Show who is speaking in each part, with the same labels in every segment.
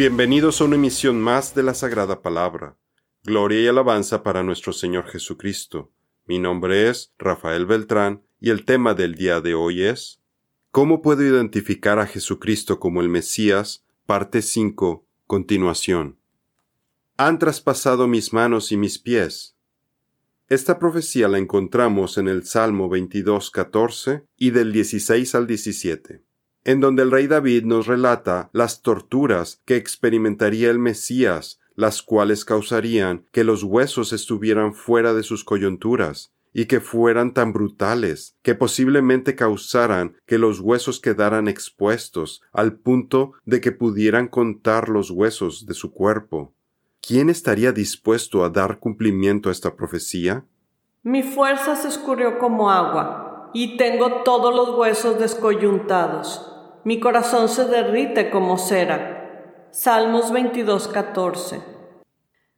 Speaker 1: Bienvenidos a una emisión más de la Sagrada Palabra. Gloria y alabanza para nuestro Señor Jesucristo. Mi nombre es Rafael Beltrán y el tema del día de hoy es ¿Cómo puedo identificar a Jesucristo como el Mesías? Parte 5. Continuación. Han traspasado mis manos y mis pies. Esta profecía la encontramos en el Salmo 22, 14 y del 16 al 17 en donde el rey David nos relata las torturas que experimentaría el Mesías, las cuales causarían que los huesos estuvieran fuera de sus coyunturas, y que fueran tan brutales que posiblemente causaran que los huesos quedaran expuestos al punto de que pudieran contar los huesos de su cuerpo. ¿Quién estaría dispuesto a dar cumplimiento a esta profecía?
Speaker 2: Mi fuerza se escurrió como agua, y tengo todos los huesos descoyuntados mi corazón se derrite como cera. Salmos 22:14.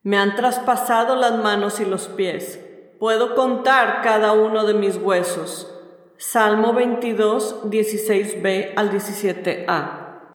Speaker 2: Me han traspasado las manos y los pies. Puedo contar cada uno de mis huesos. Salmo 22, 16b al 17a.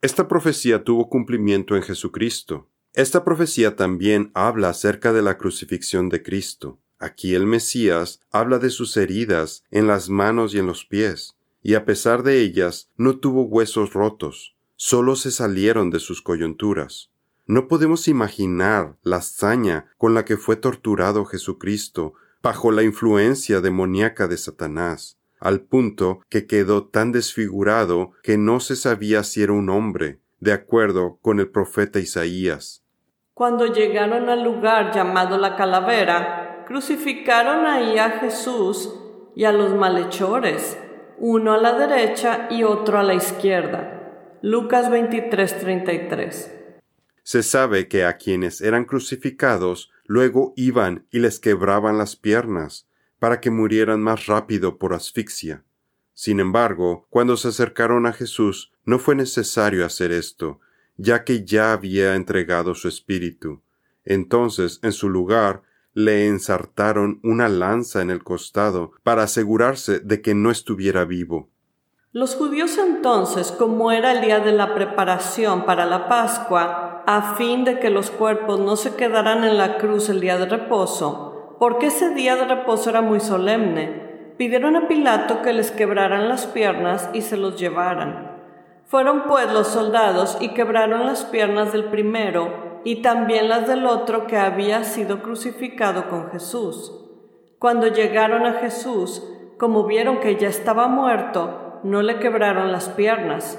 Speaker 1: Esta profecía tuvo cumplimiento en Jesucristo. Esta profecía también habla acerca de la crucifixión de Cristo. Aquí el Mesías habla de sus heridas en las manos y en los pies y a pesar de ellas no tuvo huesos rotos, solo se salieron de sus coyunturas. No podemos imaginar la hazaña con la que fue torturado Jesucristo bajo la influencia demoníaca de Satanás, al punto que quedó tan desfigurado que no se sabía si era un hombre, de acuerdo con el profeta Isaías.
Speaker 2: Cuando llegaron al lugar llamado la calavera, crucificaron ahí a Jesús y a los malhechores uno a la derecha y otro a la izquierda. Lucas 23:33.
Speaker 1: Se sabe que a quienes eran crucificados luego iban y les quebraban las piernas, para que murieran más rápido por asfixia. Sin embargo, cuando se acercaron a Jesús, no fue necesario hacer esto, ya que ya había entregado su espíritu. Entonces, en su lugar, le ensartaron una lanza en el costado para asegurarse de que no estuviera vivo.
Speaker 2: Los judíos entonces, como era el día de la preparación para la Pascua, a fin de que los cuerpos no se quedaran en la cruz el día de reposo, porque ese día de reposo era muy solemne, pidieron a Pilato que les quebraran las piernas y se los llevaran. Fueron pues los soldados y quebraron las piernas del primero y también las del otro que había sido crucificado con Jesús. Cuando llegaron a Jesús, como vieron que ya estaba muerto, no le quebraron las piernas,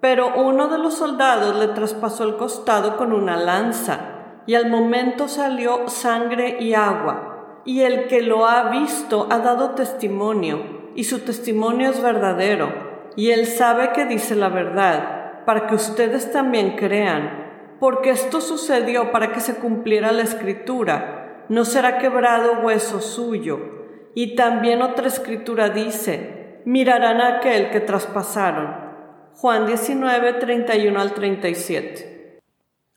Speaker 2: pero uno de los soldados le traspasó el costado con una lanza, y al momento salió sangre y agua, y el que lo ha visto ha dado testimonio, y su testimonio es verdadero, y él sabe que dice la verdad, para que ustedes también crean porque esto sucedió para que se cumpliera la escritura, no será quebrado hueso suyo. Y también otra escritura dice, mirarán a aquel que traspasaron. Juan 19, 31 al 37.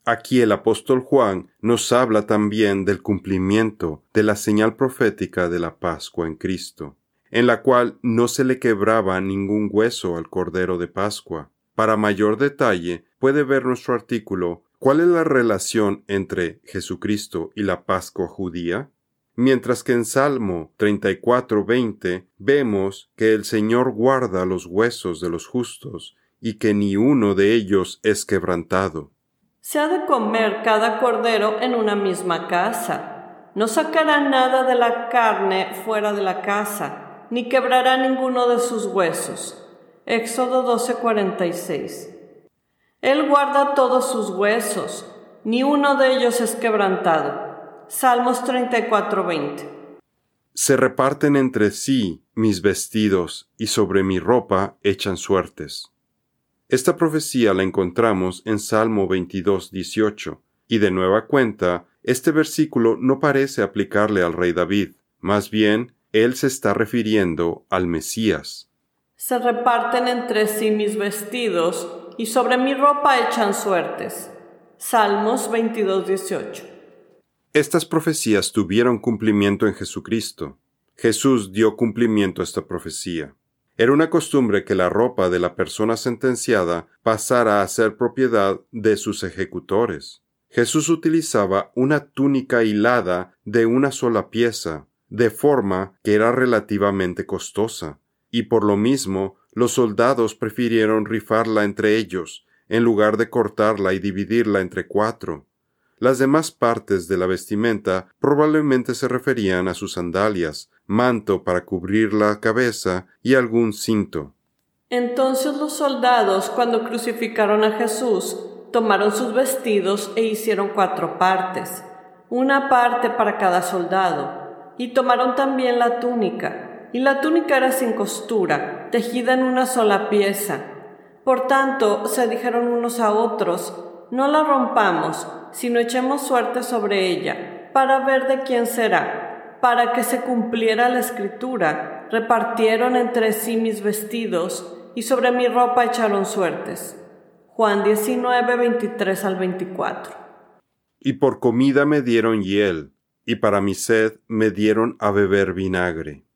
Speaker 1: Aquí el apóstol Juan nos habla también del cumplimiento de la señal profética de la Pascua en Cristo, en la cual no se le quebraba ningún hueso al Cordero de Pascua. Para mayor detalle, puede ver nuestro artículo ¿Cuál es la relación entre Jesucristo y la Pascua judía? Mientras que en Salmo 34:20 vemos que el Señor guarda los huesos de los justos y que ni uno de ellos es quebrantado.
Speaker 2: Se ha de comer cada cordero en una misma casa. No sacará nada de la carne fuera de la casa, ni quebrará ninguno de sus huesos. Éxodo 12:46 él guarda todos sus huesos, ni uno de ellos es quebrantado. Salmos 34:20.
Speaker 1: Se reparten entre sí mis vestidos, y sobre mi ropa echan suertes. Esta profecía la encontramos en Salmo 22:18, y de nueva cuenta, este versículo no parece aplicarle al rey David, más bien, él se está refiriendo al Mesías.
Speaker 2: Se reparten entre sí mis vestidos, y sobre mi ropa echan suertes. Salmos 22, 18.
Speaker 1: Estas profecías tuvieron cumplimiento en Jesucristo. Jesús dio cumplimiento a esta profecía. Era una costumbre que la ropa de la persona sentenciada pasara a ser propiedad de sus ejecutores. Jesús utilizaba una túnica hilada de una sola pieza, de forma que era relativamente costosa, y por lo mismo los soldados prefirieron rifarla entre ellos, en lugar de cortarla y dividirla entre cuatro. Las demás partes de la vestimenta probablemente se referían a sus sandalias, manto para cubrir la cabeza y algún cinto.
Speaker 2: Entonces los soldados, cuando crucificaron a Jesús, tomaron sus vestidos e hicieron cuatro partes, una parte para cada soldado, y tomaron también la túnica, y la túnica era sin costura, tejida en una sola pieza. Por tanto, se dijeron unos a otros, no la rompamos, sino echemos suerte sobre ella, para ver de quién será. Para que se cumpliera la escritura, repartieron entre sí mis vestidos, y sobre mi ropa echaron suertes. Juan 19, 23 al 24.
Speaker 1: Y por comida me dieron hiel, y para mi sed me dieron a beber vinagre.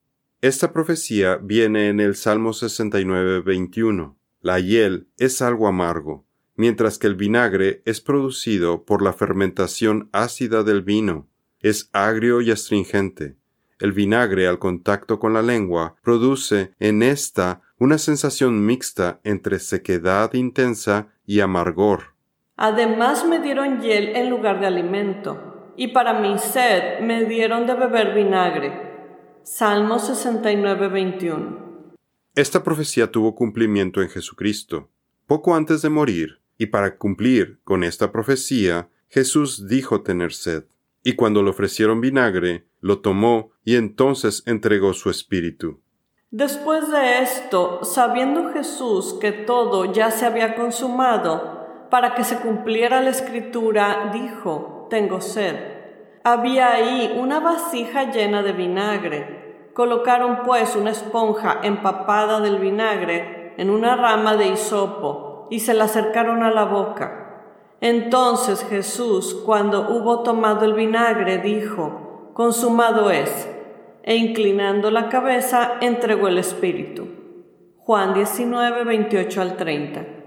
Speaker 1: Esta profecía viene en el Salmo 69, 21. La hiel es algo amargo, mientras que el vinagre es producido por la fermentación ácida del vino. Es agrio y astringente. El vinagre al contacto con la lengua produce en esta una sensación mixta entre sequedad intensa y amargor.
Speaker 2: Además me dieron hiel en lugar de alimento, y para mi sed me dieron de beber vinagre. Salmo 69, 21.
Speaker 1: Esta profecía tuvo cumplimiento en Jesucristo. Poco antes de morir, y para cumplir con esta profecía, Jesús dijo tener sed. Y cuando le ofrecieron vinagre, lo tomó y entonces entregó su espíritu.
Speaker 2: Después de esto, sabiendo Jesús que todo ya se había consumado, para que se cumpliera la escritura, dijo, Tengo sed. Había ahí una vasija llena de vinagre. Colocaron pues una esponja empapada del vinagre en una rama de hisopo y se la acercaron a la boca. Entonces Jesús, cuando hubo tomado el vinagre, dijo, Consumado es, e inclinando la cabeza, entregó el Espíritu. Juan 19, 28 al 30.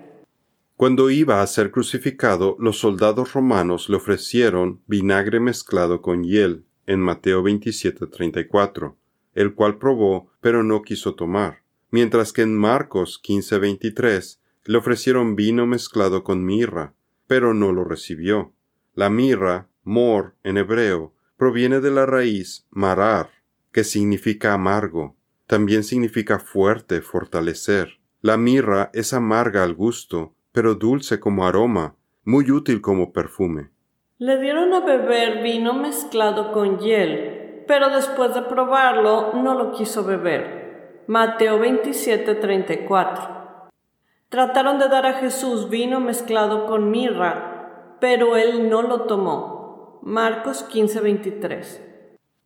Speaker 1: Cuando iba a ser crucificado, los soldados romanos le ofrecieron vinagre mezclado con hiel, en Mateo 27, 34, el cual probó, pero no quiso tomar, mientras que en Marcos 15, 23, le ofrecieron vino mezclado con mirra, pero no lo recibió. La mirra, mor en hebreo, proviene de la raíz marar, que significa amargo. También significa fuerte, fortalecer. La mirra es amarga al gusto, pero dulce como aroma, muy útil como perfume.
Speaker 2: Le dieron a beber vino mezclado con hiel, pero después de probarlo no lo quiso beber. Mateo 27:34 Trataron de dar a Jesús vino mezclado con mirra, pero él no lo tomó. Marcos 15:23.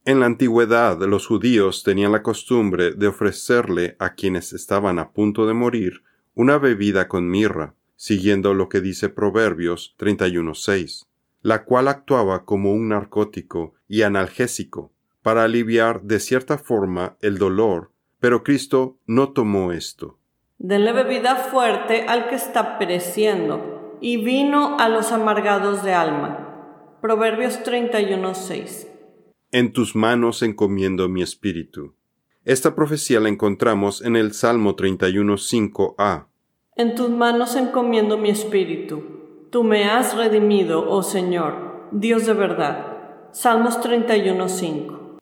Speaker 1: En la antigüedad los judíos tenían la costumbre de ofrecerle a quienes estaban a punto de morir una bebida con mirra, siguiendo lo que dice Proverbios 31:6, la cual actuaba como un narcótico y analgésico para aliviar de cierta forma el dolor, pero Cristo no tomó esto.
Speaker 2: Denle bebida fuerte al que está pereciendo, y vino a los amargados de alma. Proverbios 31:6.
Speaker 1: En tus manos encomiendo mi espíritu. Esta profecía la encontramos en el Salmo 31:5a.
Speaker 2: En tus manos encomiendo mi espíritu. Tú me has redimido, oh Señor, Dios de verdad. Salmos 31:5.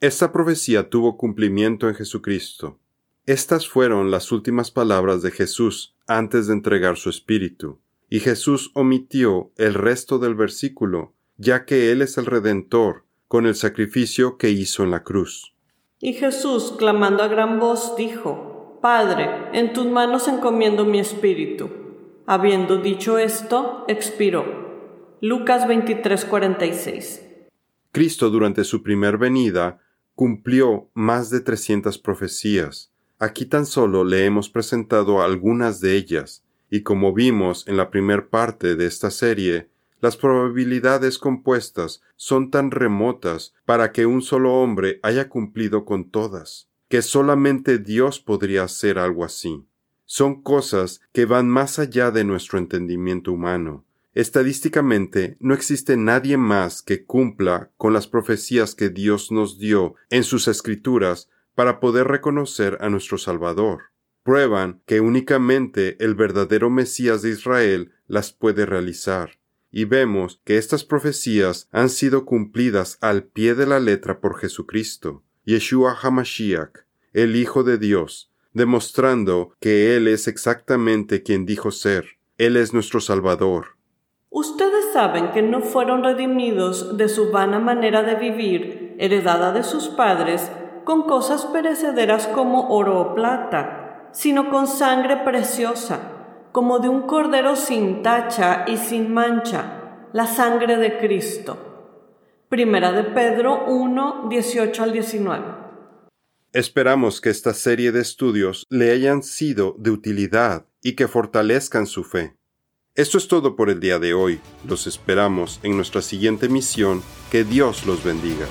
Speaker 1: Esta profecía tuvo cumplimiento en Jesucristo. Estas fueron las últimas palabras de Jesús antes de entregar su espíritu, y Jesús omitió el resto del versículo, ya que Él es el Redentor, con el sacrificio que hizo en la cruz.
Speaker 2: Y Jesús, clamando a gran voz, dijo, Padre, en tus manos encomiendo mi espíritu. Habiendo dicho esto, expiró. Lucas 23:46.
Speaker 1: Cristo durante su primer venida cumplió más de trescientas profecías, Aquí tan solo le hemos presentado algunas de ellas, y como vimos en la primer parte de esta serie, las probabilidades compuestas son tan remotas para que un solo hombre haya cumplido con todas. Que solamente Dios podría hacer algo así. Son cosas que van más allá de nuestro entendimiento humano. Estadísticamente, no existe nadie más que cumpla con las profecías que Dios nos dio en sus escrituras para poder reconocer a nuestro Salvador. Prueban que únicamente el verdadero Mesías de Israel las puede realizar. Y vemos que estas profecías han sido cumplidas al pie de la letra por Jesucristo, Yeshua HaMashiach, el Hijo de Dios, demostrando que Él es exactamente quien dijo ser. Él es nuestro Salvador.
Speaker 2: Ustedes saben que no fueron redimidos de su vana manera de vivir, heredada de sus padres, con cosas perecederas como oro o plata, sino con sangre preciosa, como de un cordero sin tacha y sin mancha, la sangre de Cristo. Primera de Pedro 1, 18 al 19.
Speaker 1: Esperamos que esta serie de estudios le hayan sido de utilidad y que fortalezcan su fe. Esto es todo por el día de hoy. Los esperamos en nuestra siguiente misión. Que Dios los bendiga.